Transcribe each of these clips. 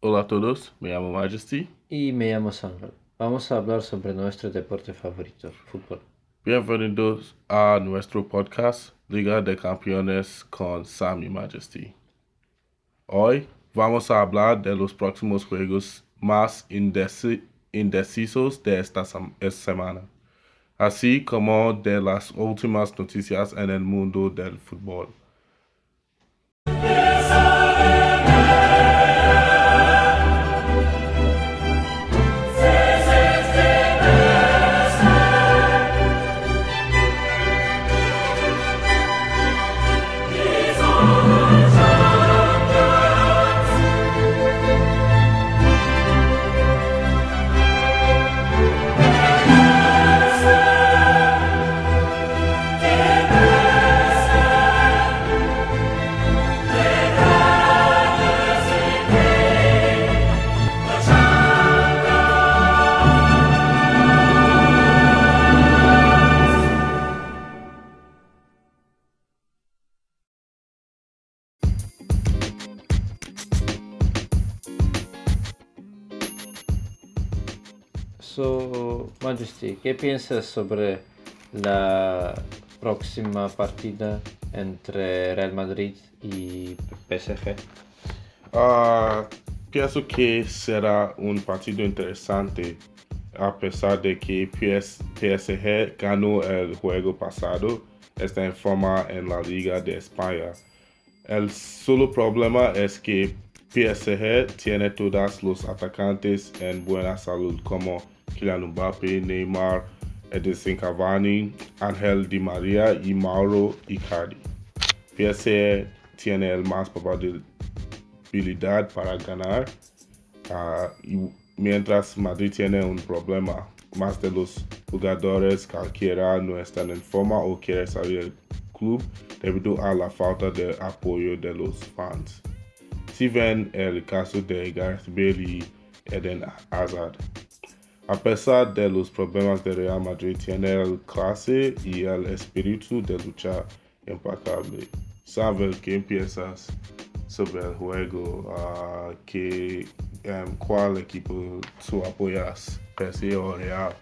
Hola a todos, me llamo Majesty. Y me llamo Samuel. Vamos a hablar sobre nuestro deporte favorito, fútbol. Bienvenidos a nuestro podcast Liga de Campeones con Sam y Majesty. Hoy vamos a hablar de los próximos juegos más indeci- indecisos de esta sem- semana, así como de las últimas noticias en el mundo del fútbol. ¿Qué piensas sobre la próxima partida entre Real Madrid y PSG? Ah, pienso que será un partido interesante a pesar de que PS PSG ganó el juego pasado, está en forma en la Liga de España. El solo problema es que PSG tiene todos los atacantes en buena salud como Kylian Mbappé, Neymar, Edison Cavani, Ángel Di María y Mauro Icardi. PSG tiene el más probabilidad para ganar, y mientras Madrid tiene un problema. Más de los jugadores cualquiera no están en forma o quieren salir del club debido a la falta de apoyo de los fans. Si ven el caso de Gareth Bale y Eden Hazard. A pesar de los problemas de Real Madrid, tiene el clase y el espíritu de lucha impecable. ¿Sabes qué piensas sobre el juego? Ah, ¿qué, em, ¿Cuál equipo tú apoyas? PSG o Real?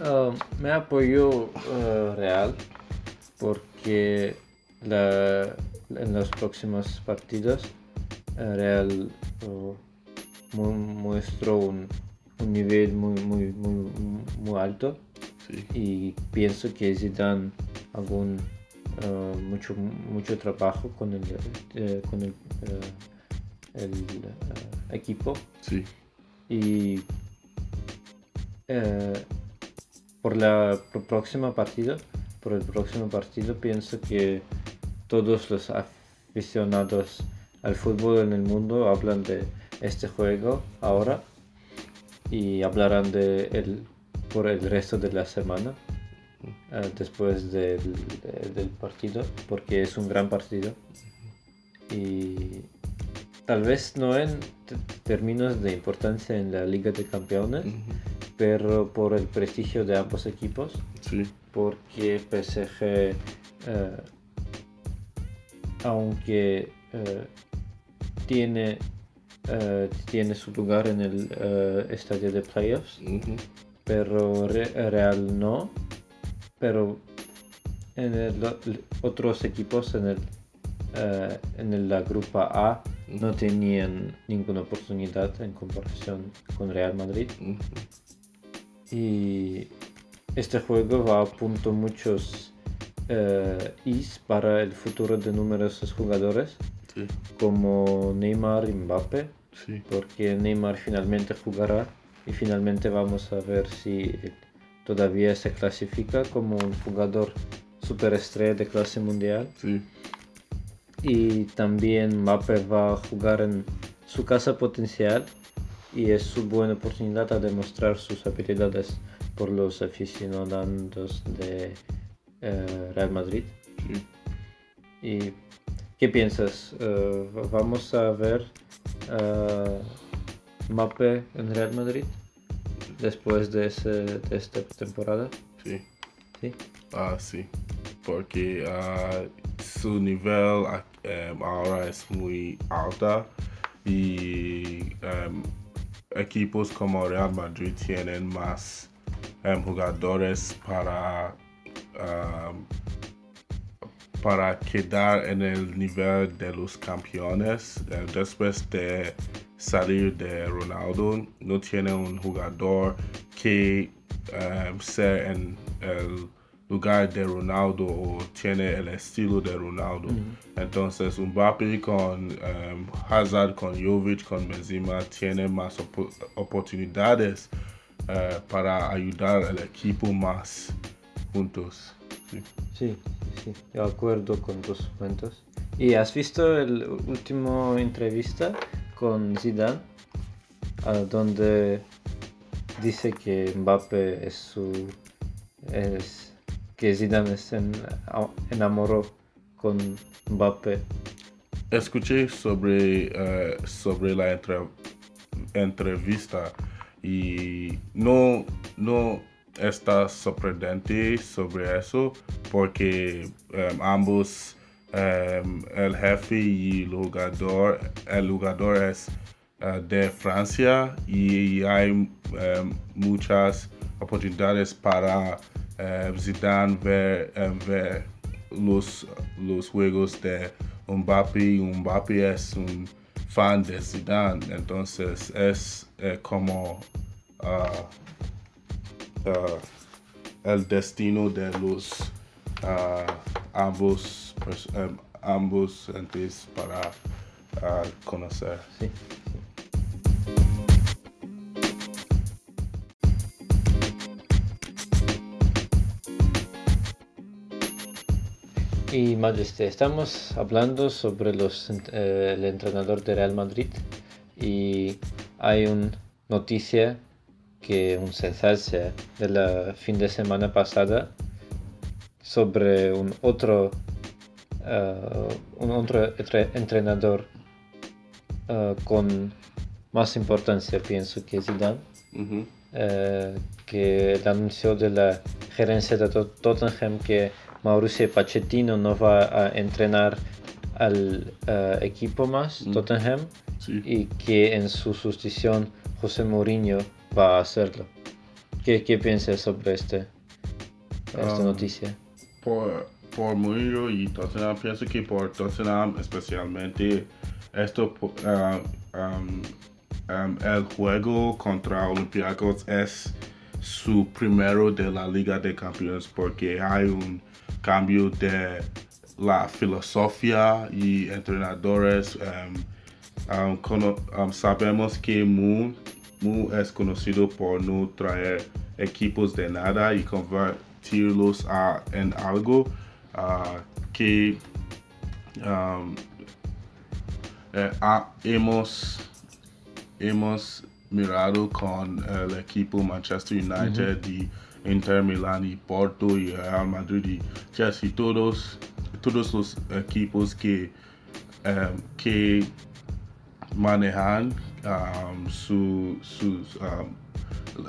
Um, me apoyo uh, Real porque en los próximos partidos eh, Real uh, mu- muestra un, un nivel muy, muy, muy, muy alto. Sí, y pienso que Zidane algún uh, mucho mucho trabajo con el eh, con el, eh, el, eh, equipo. Sí, y eh, por la próxima partido por el próximo partido pienso que todos los aficionados al fútbol en el mundo hablan de este juego ahora y hablarán de él por el resto de la semana eh, después del, de- del partido porque es un gran partido. Y tal vez no en términos de importancia en la Liga de Campeones pero por el prestigio de ambos equipos sí, porque PSG, eh, aunque eh, tiene, eh, tiene su lugar en el eh, estadio de playoffs, pero Re- Real no, pero en el- lo- otros equipos en, el, eh, en la grupa A no tenían ninguna oportunidad en comparación con Real Madrid. Y este juego va a punto muchos is para el futuro de numerosos jugadores sí, como Neymar y Mbappé, sí, porque Neymar finalmente jugará y finalmente vamos a ver si todavía se clasifica como un jugador superestrella de clase mundial. sí, Y también Mbappé va a jugar en su casa potencial y es su buena oportunidad a demostrar sus habilidades por los aficionados de eh, Real Madrid. sí. ¿Y qué piensas? Eh, ¿Vamos a ver eh, Mbappé en Real Madrid después de, ese- de esta temporada? Sí, ¿Sí? ah, sí, porque ah, su nivel ah, em, ahora es muy alta y em, equipos como Real Madrid tienen más em, jugadores para para quedar en el nivel de los campeones eh, después de salir de Ronaldo no tiene un jugador que ser en el lugar de Ronaldo o tiene el estilo de Ronaldo. Entonces, Mbappé con um, Hazard, con Jovic, con Benzema tiene más oportunidades uh, para ayudar al equipo más juntos. Sí. sí, sí, de acuerdo con tus puntos. ¿Y has visto el último entrevista con Zidane? donde dice que Mbappé es su es que Zidane se enamoró con Mbappé. Escuché sobre, eh, sobre la entrevista y no, no está sorprendente sobre eso porque em, ambos, em, el jefe y el jugador, el jugador es eh, de Francia y hay em, muchas oportunidades para eh, Zidane ver, ver los, los juegos de Mbappé. Mbappé es un fan de Zidane, entonces es eh, como uh, el destino de los ambos, um, ambos entes para conocer. Sí. Y este, estamos hablando sobre los, eh, el entrenador de Real Madrid y hay una noticia que un sensación de la fin de semana pasada sobre un otro, uh, un otro entrenador uh, con más importancia pienso que Zidane uh que el anuncio de la gerencia de Tottenham que Mauricio Pachettino no va a entrenar al uh, equipo más. Tottenham, sí. y que en su sustitución José Mourinho va a hacerlo. ¿Qué, qué piensas sobre este, esta um, noticia? Por, por Mourinho y Tottenham, pienso que por Tottenham especialmente esto, uh, um, um, el juego contra Olympiacos es su primero de la Liga de Campeones porque hay un cambio de la filosofía y entrenadores. Um, um, sabemos que Moon, es conocido por no traer equipos de nada y convertirlos a, en algo uh, que um, eh, hemos, hemos mirado con el equipo Manchester United y Inter Milan y Porto y Real Madrid y Chelsea, todos, todos los equipos que, um, que manejan um, su, sus, um,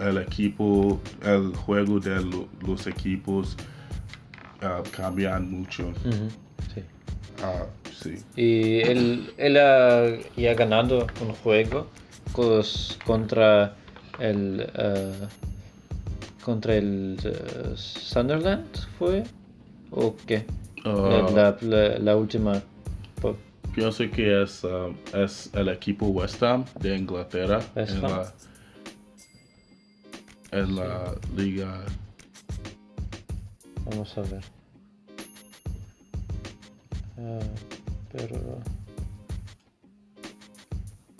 el equipo, el juego de lo, los equipos uh, cambian mucho. Uh -huh. sí. Uh, sí. Y él, él ha ya ganado un juego contra el uh, contra el uh, Sunderland fue o qué? La, la, la, última. Pienso que es, um, es el equipo West Ham de Inglaterra West en, la, en la liga. Vamos a ver. Uh, pero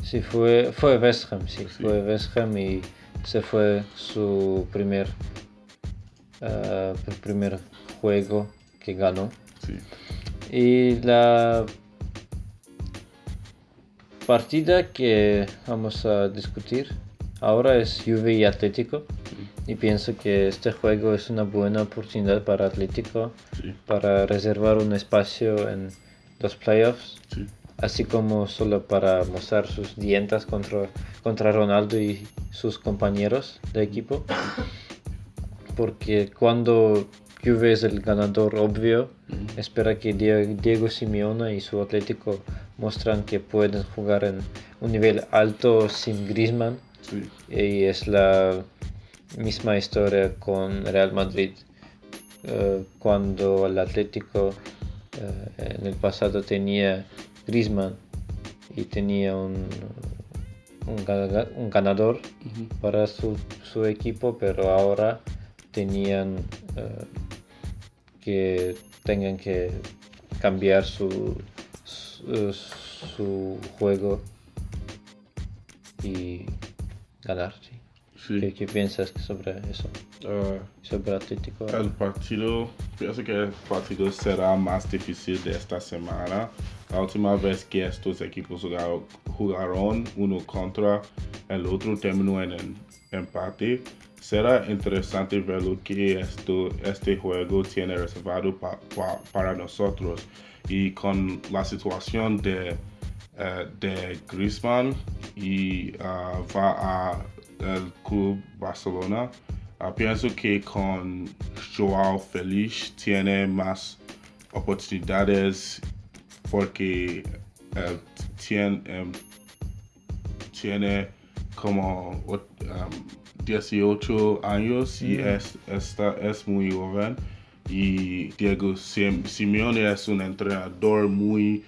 sí fue fue West Ham, sí, sí. fue West Ham y se fue su primer, uh, primer juego que ganó. Sí. Y la partida que vamos a discutir ahora es Juve y Atlético. Sí. Y pienso que este juego es una buena oportunidad para Atlético sí. para reservar un espacio en los playoffs así como solo para mostrar sus dientes contra, contra Ronaldo y sus compañeros de equipo. Porque cuando Juve es el ganador obvio, espera que Diego Simeone y su Atlético muestran que pueden jugar en un nivel alto sin Griezmann. Sí, y es la misma historia con Real Madrid eh, cuando el Atlético eh, en el pasado tenía Griezmann y tenía un, un ganador para su, su equipo, pero ahora tenían eh, que tengan que cambiar su, su, su juego y ganar. sí. sí. ¿Qué, qué piensas sobre eso? Ah, Sobre Atlético. El partido, pienso que el partido será más difícil de esta semana. La última vez que estos equipos jugaron, jugaron uno contra el otro terminó en empate. Será interesante ver lo que este juego tiene reservado pa- pa- para nosotros. Y con la situación de, eh, de Griezmann y ah, va a el club Barcelona. Ah, pienso que con Joao Félix tiene más oportunidades porque él tiene, em, tiene como um, 18 años y Mm. es, está, es muy joven. Y Diego Sim- Simeone es un entrenador muy,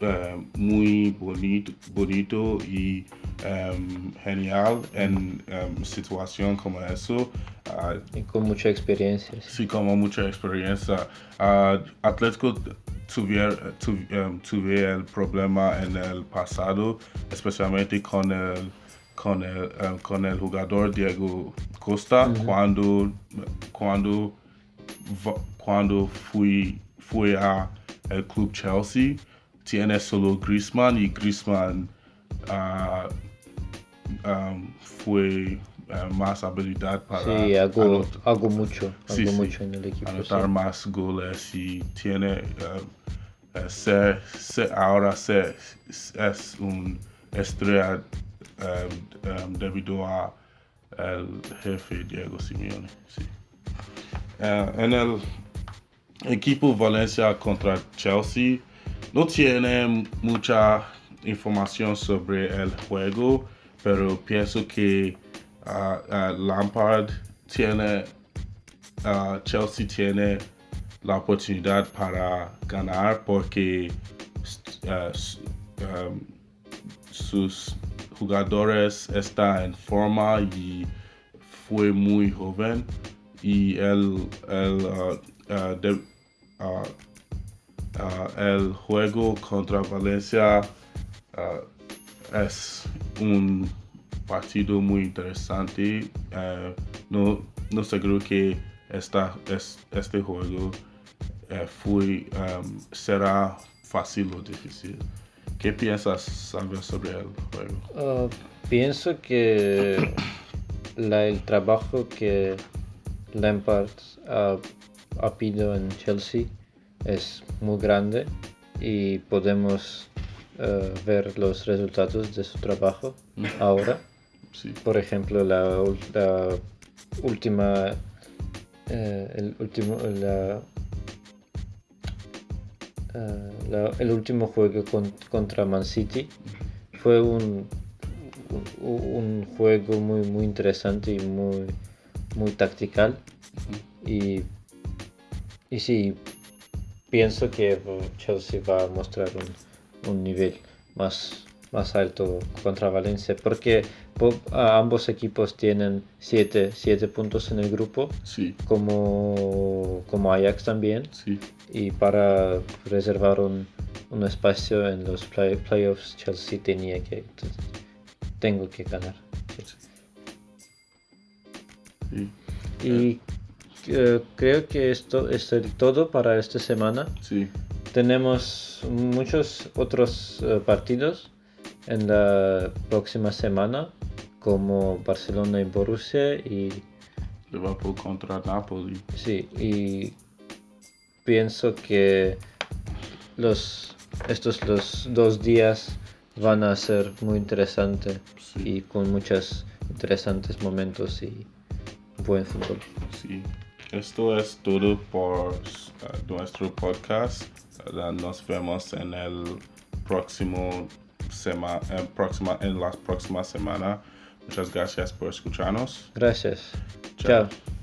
eh, muy bonito, bonito y em, genial en em, situación como eso. Ah, Y con mucha experiencia. sí. como mucha experiencia. Ah, Atlético tuviera, tu, em, tuve el problema en el pasado, especialmente con el, con el, em, con el jugador Diego Costa, cuando, cuando, va- cuando fui, fui a el club Chelsea, tiene solo Griezmann y Griezmann ah, um, fue eh, más habilidad para Sí, hago, hago mucho, Sí, hago sí. mucho en el equipo. anotar sí. más goles y tiene eh, ser- ser- ahora ser- es un estrella debido a el jefe Diego Simeone. Eh, en el equipo Valencia contra Chelsea no tiene mucha información sobre el juego, pero pienso que ah, ah, Lampard tiene, Chelsea tiene la oportunidad para ganar porque um, sus jugadores están en forma y fue muy joven y de- ah, ah, el juego contra Valencia es un partido muy interesante. No, no seguro que esta, es, este juego fue, um, será fácil o difícil. ¿Qué piensas saber sobre el juego? Ah, pienso que la- el trabajo que Lampard ha, ha pedido en Chelsea es muy grande y podemos eh, ver los resultados de su trabajo ahora. Sí, Por ejemplo, la última, eh, el último, la, eh, la- el último juego con- contra Man City fue un, un, un juego muy, muy interesante y muy, muy tactical. Y, y sí, pienso que eh, Chelsea va a mostrar un, un nivel más, más alto contra Valencia, porque ambos equipos tienen 7 puntos en el grupo, sí, como, como Ajax también, sí, y para reservar un, un espacio en los play- playoffs, Chelsea tenía que, tengo que ganar. sí, Y eh, creo que esto es el todo para esta semana. Tenemos muchos otros eh, partidos en la próxima semana, como Barcelona y Borussia. Y Liverpool contra Napoli. sí, y pienso que los, estos los dos días van a ser muy interesantes Sí. y con muchos interesantes momentos y buen fútbol. Sí, esto es todo por uh, nuestro podcast. Uh, nos vemos en el próximo sema, en, próxima, en la próxima semana. Muchas gracias por escucharnos. Gracias. Chao. Chao.